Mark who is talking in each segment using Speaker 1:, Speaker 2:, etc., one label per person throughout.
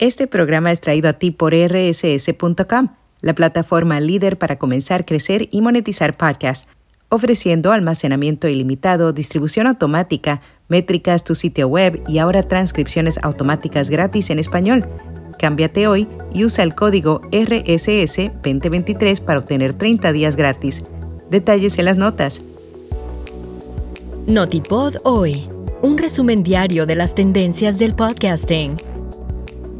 Speaker 1: Este programa es traído a ti por rss.com, la plataforma líder para comenzar, crecer y monetizar podcasts, ofreciendo almacenamiento ilimitado, distribución automática, métricas, tu sitio web y ahora transcripciones automáticas gratis en español. Cámbiate hoy y usa el código RSS2023 para obtener 30 días gratis. Detalles en las notas.
Speaker 2: Notipod hoy, un resumen diario de las tendencias del podcasting.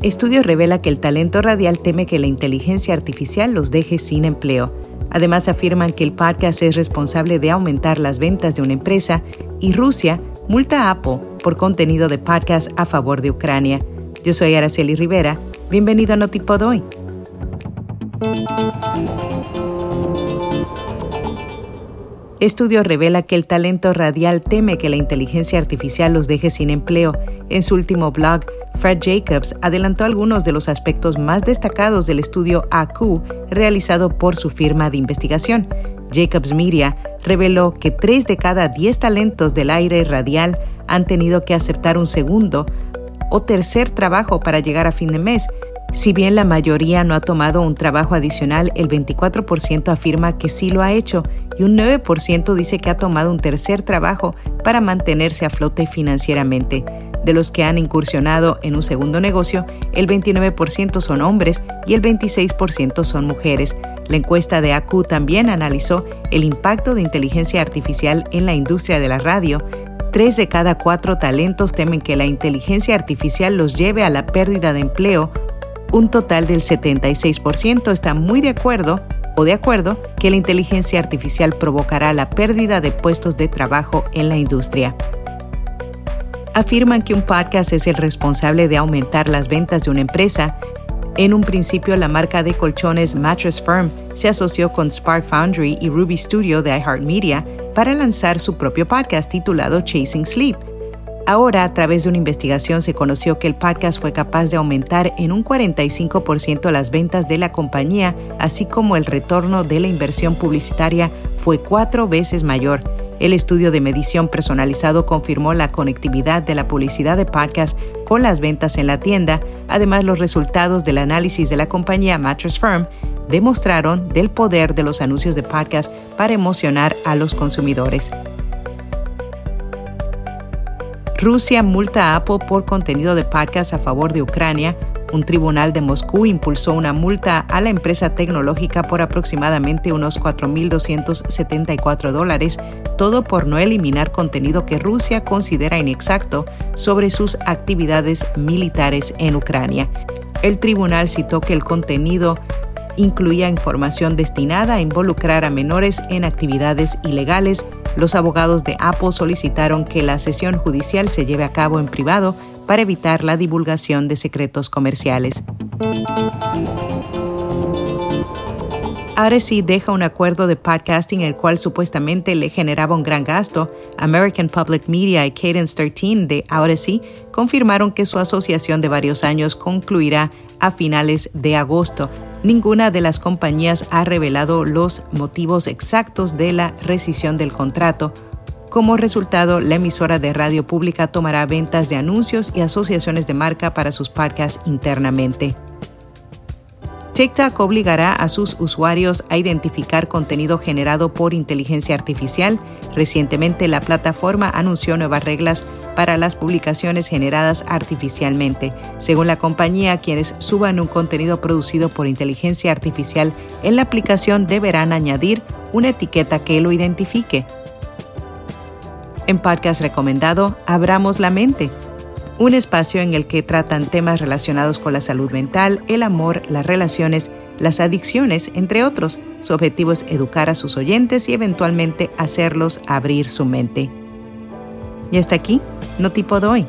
Speaker 1: Estudio revela que el talento radial teme que la inteligencia artificial los deje sin empleo. Además afirman que el podcast es responsable de aumentar las ventas de una empresa y Rusia multa a Apple por contenido de podcast a favor de Ucrania. Yo soy Araceli Rivera. Bienvenido a Notipod hoy. Estudio revela que el talento radial teme que la inteligencia artificial los deje sin empleo. En su último blog, Fred Jacobs adelantó algunos de los aspectos más destacados del estudio AQ realizado por su firma de investigación. Jacobs Media reveló que 3 de cada 10 talentos del aire radial han tenido que aceptar un segundo o tercer trabajo para llegar a fin de mes. Si bien la mayoría no ha tomado un trabajo adicional, el 24% afirma que sí lo ha hecho y un 9% dice que ha tomado un tercer trabajo para mantenerse a flote financieramente. De los que han incursionado en un segundo negocio, el 29% son hombres y el 26% son mujeres. La encuesta de AQ también analizó el impacto de inteligencia artificial en la industria de la radio. Tres de cada cuatro talentos temen que la inteligencia artificial los lleve a la pérdida de empleo. Un total del 76% está muy de acuerdo o de acuerdo que la inteligencia artificial provocará la pérdida de puestos de trabajo en la industria afirman que un podcast es el responsable de aumentar las ventas de una empresa. En un principio, la marca de colchones Mattress Firm se asoció con Spark Foundry y Ruby Studio de iHeartMedia para lanzar su propio podcast titulado Chasing Sleep. Ahora, a través de una investigación, se conoció que el podcast fue capaz de aumentar en un 45% las ventas de la compañía, así como el retorno de la inversión publicitaria fue cuatro veces mayor. El estudio de medición personalizado confirmó la conectividad de la publicidad de podcast con las ventas en la tienda. Además, los resultados del análisis de la compañía Mattress Firm demostraron del poder de los anuncios de podcast para emocionar a los consumidores. Rusia multa a Apple por contenido de podcast a favor de Ucrania un tribunal de Moscú impulsó una multa a la empresa tecnológica por aproximadamente unos 4.274 dólares, todo por no eliminar contenido que Rusia considera inexacto sobre sus actividades militares en Ucrania. El tribunal citó que el contenido incluía información destinada a involucrar a menores en actividades ilegales. Los abogados de Apple solicitaron que la sesión judicial se lleve a cabo en privado para evitar la divulgación de secretos comerciales. Sí deja un acuerdo de podcasting el cual supuestamente le generaba un gran gasto. American Public Media y Cadence 13 de sí confirmaron que su asociación de varios años concluirá a finales de agosto. Ninguna de las compañías ha revelado los motivos exactos de la rescisión del contrato. Como resultado, la emisora de radio pública tomará ventas de anuncios y asociaciones de marca para sus podcasts internamente. TikTok obligará a sus usuarios a identificar contenido generado por inteligencia artificial. Recientemente la plataforma anunció nuevas reglas para las publicaciones generadas artificialmente. Según la compañía, quienes suban un contenido producido por inteligencia artificial en la aplicación deberán añadir una etiqueta que lo identifique. En podcast recomendado, Abramos la Mente, un espacio en el que tratan temas relacionados con la salud mental, el amor, las relaciones, las adicciones, entre otros. Su objetivo es educar a sus oyentes y eventualmente hacerlos abrir su mente. Y hasta aquí, no tipo de hoy.